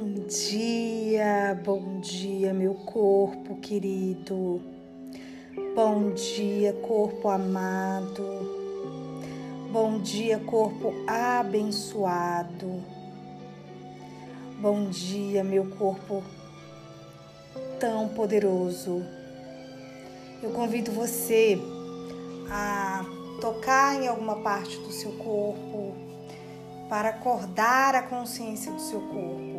Bom dia, bom dia, meu corpo querido. Bom dia, corpo amado. Bom dia, corpo abençoado. Bom dia, meu corpo tão poderoso. Eu convido você a tocar em alguma parte do seu corpo para acordar a consciência do seu corpo.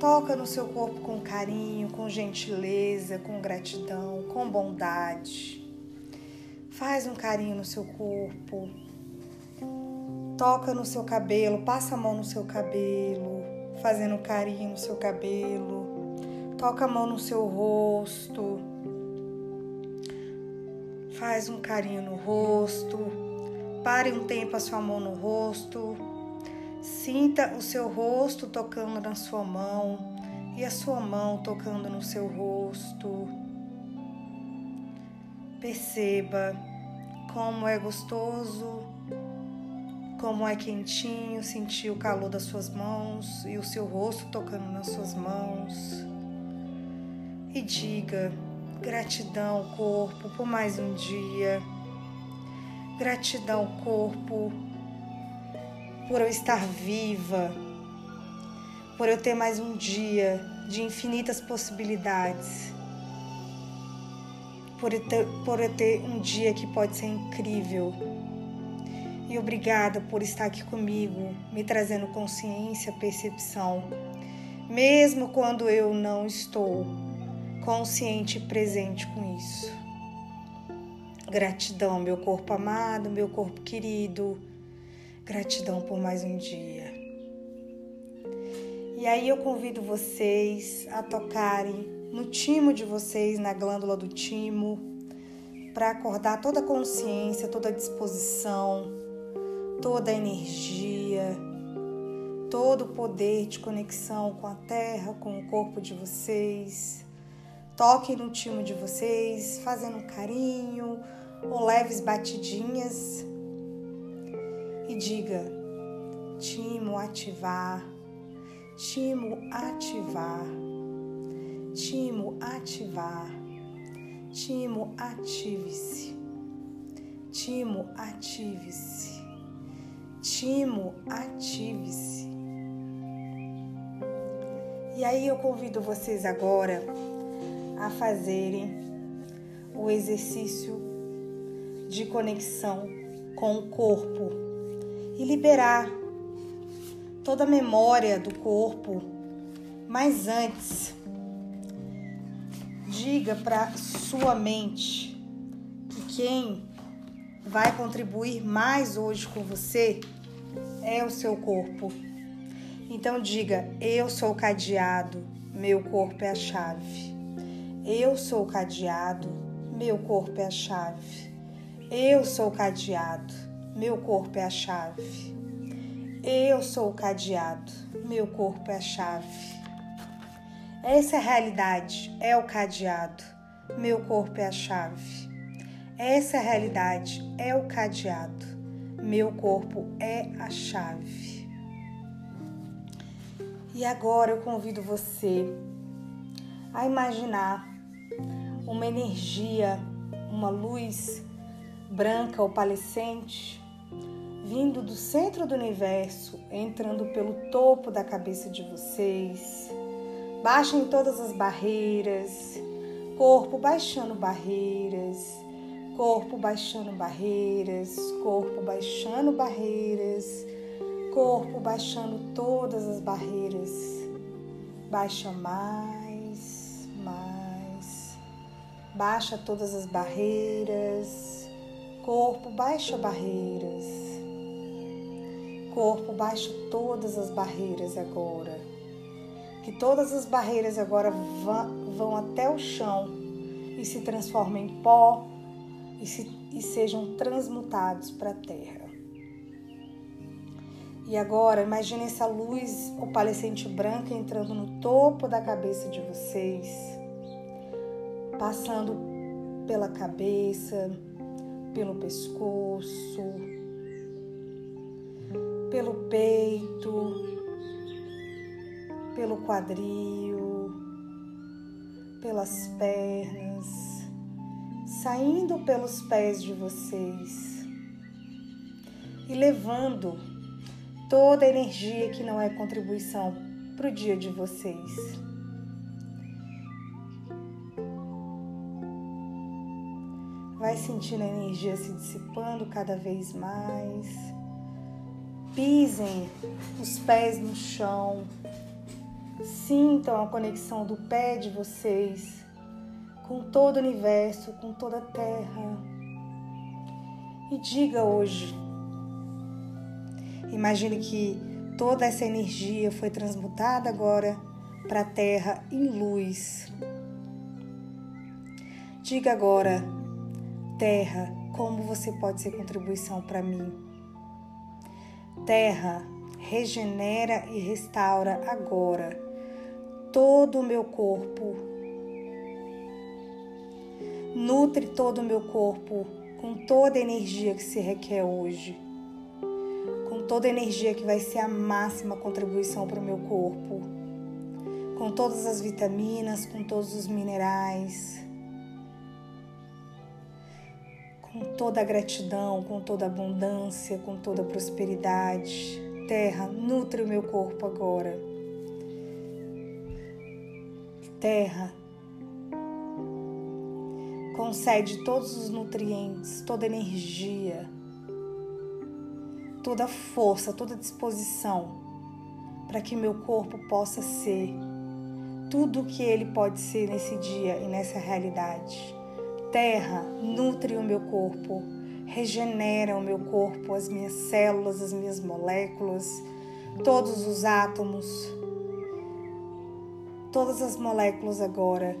Toca no seu corpo com carinho, com gentileza, com gratidão, com bondade. Faz um carinho no seu corpo. Toca no seu cabelo, passa a mão no seu cabelo, fazendo carinho no seu cabelo. Toca a mão no seu rosto Faz um carinho no rosto. Pare um tempo a sua mão no rosto. Sinta o seu rosto tocando na sua mão e a sua mão tocando no seu rosto. Perceba como é gostoso, como é quentinho sentir o calor das suas mãos e o seu rosto tocando nas suas mãos. E diga: Gratidão, corpo, por mais um dia. Gratidão, corpo, por eu estar viva, por eu ter mais um dia de infinitas possibilidades, por eu ter, por eu ter um dia que pode ser incrível. E obrigada por estar aqui comigo, me trazendo consciência, percepção, mesmo quando eu não estou consciente e presente com isso. Gratidão, meu corpo amado, meu corpo querido. Gratidão por mais um dia. E aí eu convido vocês a tocarem no timo de vocês, na glândula do timo, para acordar toda a consciência, toda a disposição, toda a energia, todo o poder de conexão com a terra, com o corpo de vocês Toquem no timo de vocês, fazendo um carinho ou leves batidinhas. E diga: timo ativar, timo ativar, timo ativar, timo ative-se, timo ative-se, timo ative-se. E aí eu convido vocês agora a fazerem o exercício de conexão com o corpo e liberar toda a memória do corpo. Mas antes, diga para sua mente que quem vai contribuir mais hoje com você é o seu corpo. Então diga: eu sou o cadeado, meu corpo é a chave. Eu sou o cadeado, meu corpo é a chave. Eu sou o cadeado, meu corpo é a chave. Eu sou o cadeado, meu corpo é a chave. Essa é a realidade, é o cadeado, meu corpo é a chave. Essa é a realidade, é o cadeado, meu corpo é a chave. E agora eu convido você a imaginar uma energia, uma luz branca opalescente vindo do centro do universo, entrando pelo topo da cabeça de vocês. Baixem todas as barreiras, corpo baixando barreiras, corpo baixando barreiras, corpo baixando barreiras, corpo baixando todas as barreiras. Baixa mais, mais baixa todas as barreiras. Corpo, baixa barreiras. Corpo, baixa todas as barreiras agora. Que todas as barreiras agora vão até o chão e se transformem em pó e, se, e sejam transmutados para a terra. E agora, imagine essa luz opalescente branca entrando no topo da cabeça de vocês passando pela cabeça, pelo pescoço, pelo peito, pelo quadril, pelas pernas, saindo pelos pés de vocês e levando toda a energia que não é contribuição para o dia de vocês. Vai sentindo a energia se dissipando cada vez mais. Pisem os pés no chão. Sintam a conexão do pé de vocês com todo o universo, com toda a terra. E diga hoje. Imagine que toda essa energia foi transmutada agora para a terra em luz. Diga agora, terra, como você pode ser contribuição para mim? Terra, regenera e restaura agora todo o meu corpo. Nutre todo o meu corpo com toda a energia que se requer hoje. Com toda a energia que vai ser a máxima contribuição para o meu corpo. Com todas as vitaminas, com todos os minerais. Com toda a gratidão, com toda a abundância, com toda a prosperidade. Terra, nutre o meu corpo agora. Terra, concede todos os nutrientes, toda energia, toda força, toda disposição para que meu corpo possa ser tudo o que ele pode ser nesse dia e nessa realidade. Terra, nutre o meu corpo, regenera o meu corpo, as minhas células, as minhas moléculas, todos os átomos, todas as moléculas agora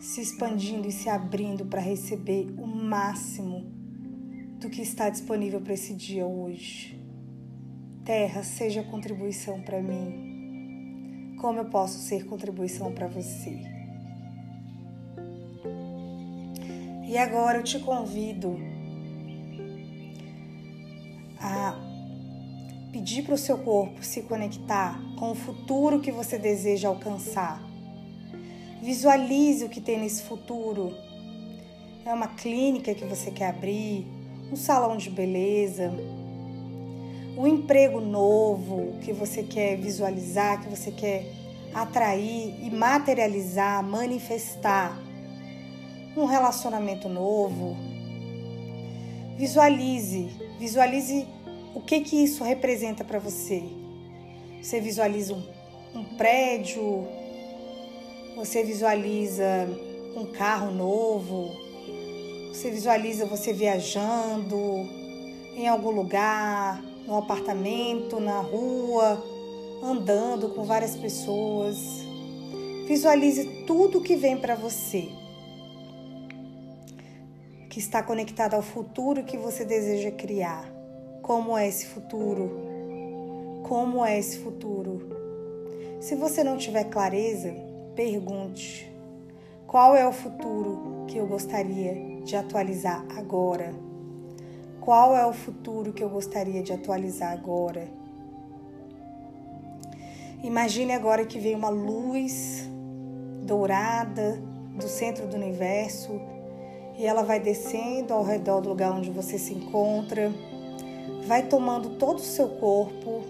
se expandindo e se abrindo para receber o máximo do que está disponível para esse dia hoje. Terra, seja contribuição para mim. Como eu posso ser contribuição para você? E agora eu te convido a pedir para o seu corpo se conectar com o futuro que você deseja alcançar Visualize o que tem nesse futuro. É uma clínica que você quer abrir, um salão de beleza, um emprego novo que você quer visualizar, que você quer atrair e materializar, manifestar. Um relacionamento novo. Visualize, visualize o que que isso representa para você. Você visualiza um, um prédio, você visualiza um carro novo, você visualiza você viajando em algum lugar, no apartamento, na rua, andando com várias pessoas. Visualize tudo que vem para você, que está conectado ao futuro que você deseja criar. Como é esse futuro? Como é esse futuro? Se você não tiver clareza, Pergunte: qual é o futuro que eu gostaria de atualizar agora? Qual é o futuro que eu gostaria de atualizar agora? Imagine agora que vem uma luz dourada do centro do universo e ela vai descendo ao redor do lugar onde você se encontra, vai tomando todo o seu corpo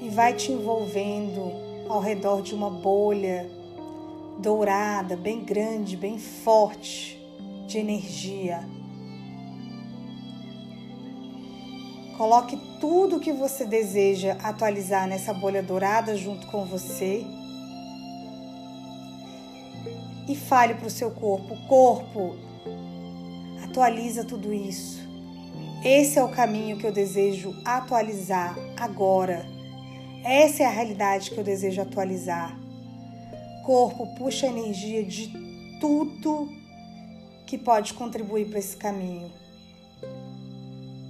e vai te envolvendo ao redor de uma bolha dourada, bem grande, bem forte de energia. Coloque tudo o que você deseja atualizar nessa bolha dourada junto com você. E fale para o seu corpo: corpo, atualiza tudo isso. Esse é o caminho que eu desejo atualizar agora essa é a realidade que eu desejo atualizar. Corpo puxa a energia de tudo que pode contribuir para esse caminho.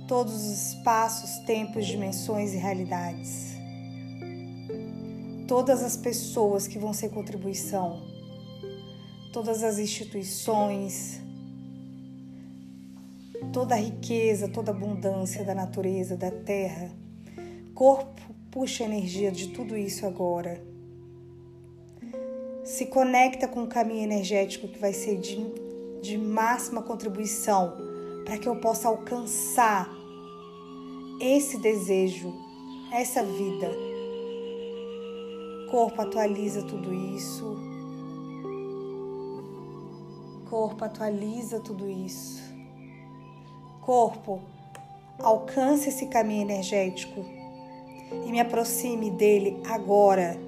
Todos os espaços, tempos, dimensões e realidades. Todas as pessoas que vão ser contribuição. Todas as instituições. Toda a riqueza, toda a abundância da natureza, da terra. Corpo puxa a energia de tudo isso agora. Se conecta com o caminho energético que vai ser de, de máxima contribuição para que eu possa alcançar esse desejo, essa vida. Corpo atualiza tudo isso. Corpo atualiza tudo isso. Corpo, alcance esse caminho energético e me aproxime dele agora,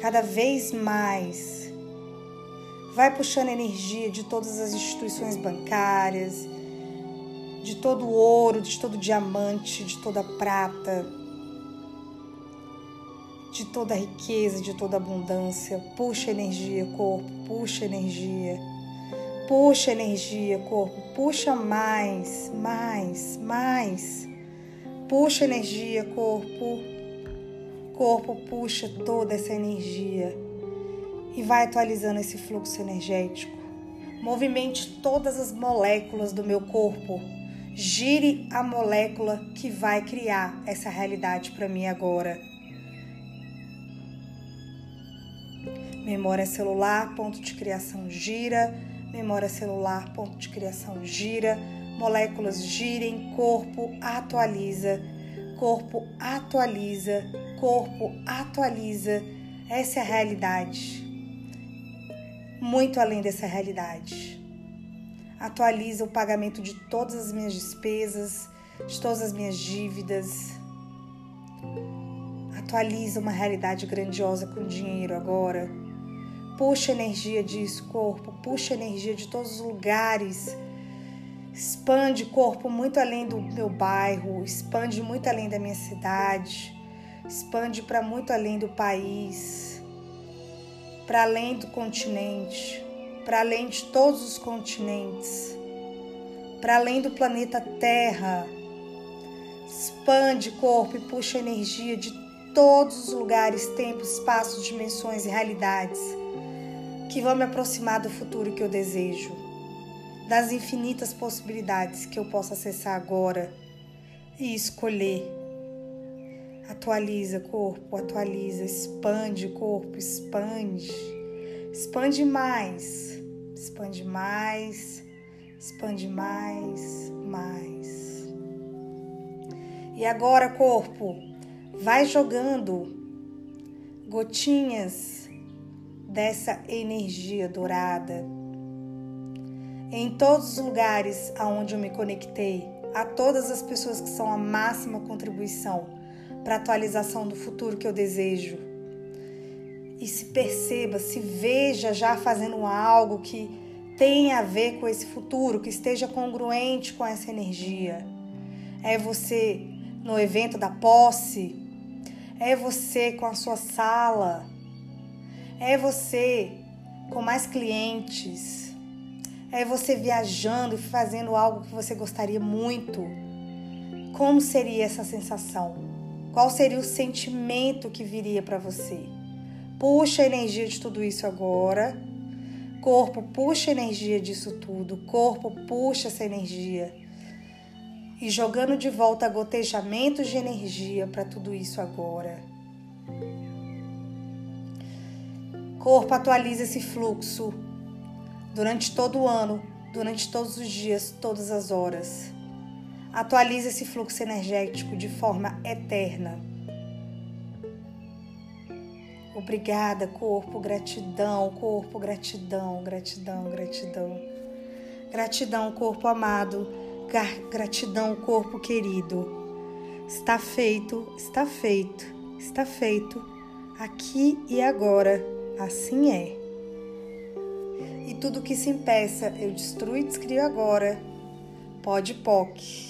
cada vez mais. Vai puxando energia de todas as instituições bancárias, de todo o ouro, de todo o diamante, de toda a prata, de toda a riqueza, de toda a abundância. Puxa energia, corpo, puxa energia. Puxa energia, corpo, puxa mais, mais, mais. Puxa energia, corpo. Corpo, puxa toda essa energia e vai atualizando esse fluxo energético. Movimente todas as moléculas do meu corpo. Gire a molécula que vai criar essa realidade para mim agora. Memória celular, ponto de criação gira. Memória celular, ponto de criação gira moléculas girem, corpo atualiza, corpo atualiza, corpo atualiza. Essa é a realidade. Muito além dessa realidade. Atualiza o pagamento de todas as minhas despesas, de todas as minhas dívidas. Atualiza uma realidade grandiosa com dinheiro agora. Puxa energia disso, corpo, puxa energia de todos os lugares expande corpo muito além do meu bairro, expande muito além da minha cidade, expande para muito além do país, para além do continente, para além de todos os continentes, para além do planeta Terra. Expande corpo e puxa energia de todos os lugares, tempos, espaços, dimensões e realidades que vão me aproximar do futuro que eu desejo das infinitas possibilidades que eu posso acessar agora e escolher. Atualiza corpo, atualiza, expande corpo, expande, expande mais, expande mais, expande mais, mais. E agora, corpo, vai jogando gotinhas dessa energia dourada em todos os lugares aonde eu me conectei, a todas as pessoas que são a máxima contribuição para a atualização do futuro que eu desejo. E se perceba, se veja já fazendo algo que tenha a ver com esse futuro, que esteja congruente com essa energia. É você no evento da posse, é você com a sua sala, é você com mais clientes, é você viajando e fazendo algo que você gostaria muito. Como seria essa sensação? Qual seria o sentimento que viria para você? Puxa a energia de tudo isso agora. Corpo, puxa a energia disso tudo. Corpo, puxa essa energia. E jogando de volta gotejamentos de energia para tudo isso agora. Corpo, atualiza esse fluxo durante todo o ano, durante todos os dias, todas as horas. Atualize esse fluxo energético de forma eterna. Obrigada, corpo, gratidão, corpo, gratidão, gratidão, gratidão. Gratidão, corpo amado, gratidão, corpo querido. Está feito, está feito, está feito, aqui e agora. Assim é e tudo que se impeça eu destruo e descrio agora. Pode POC.